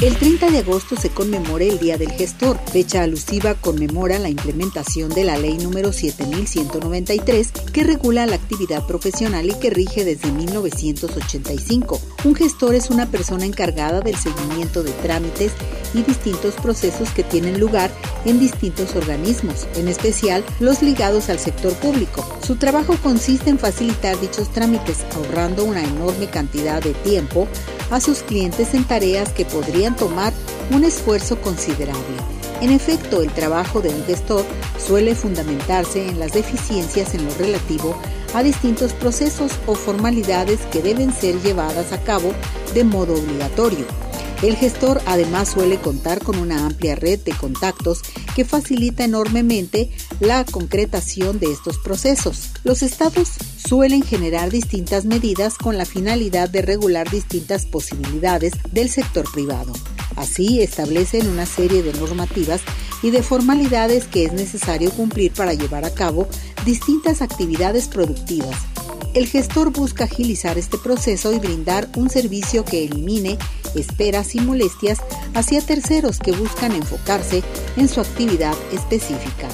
El 30 de agosto se conmemora el Día del Gestor. Fecha alusiva conmemora la implementación de la Ley número 7193 que regula la actividad profesional y que rige desde 1985. Un gestor es una persona encargada del seguimiento de trámites y distintos procesos que tienen lugar en distintos organismos, en especial los ligados al sector público. Su trabajo consiste en facilitar dichos trámites, ahorrando una enorme cantidad de tiempo a sus clientes en tareas que podrían tomar un esfuerzo considerable. En efecto, el trabajo de un gestor suele fundamentarse en las deficiencias en lo relativo a distintos procesos o formalidades que deben ser llevadas a cabo de modo obligatorio. El gestor además suele contar con una amplia red de contactos que facilita enormemente la concretación de estos procesos. Los estados suelen generar distintas medidas con la finalidad de regular distintas posibilidades del sector privado. Así, establecen una serie de normativas y de formalidades que es necesario cumplir para llevar a cabo distintas actividades productivas. El gestor busca agilizar este proceso y brindar un servicio que elimine esperas y molestias hacia terceros que buscan enfocarse en su actividad específica.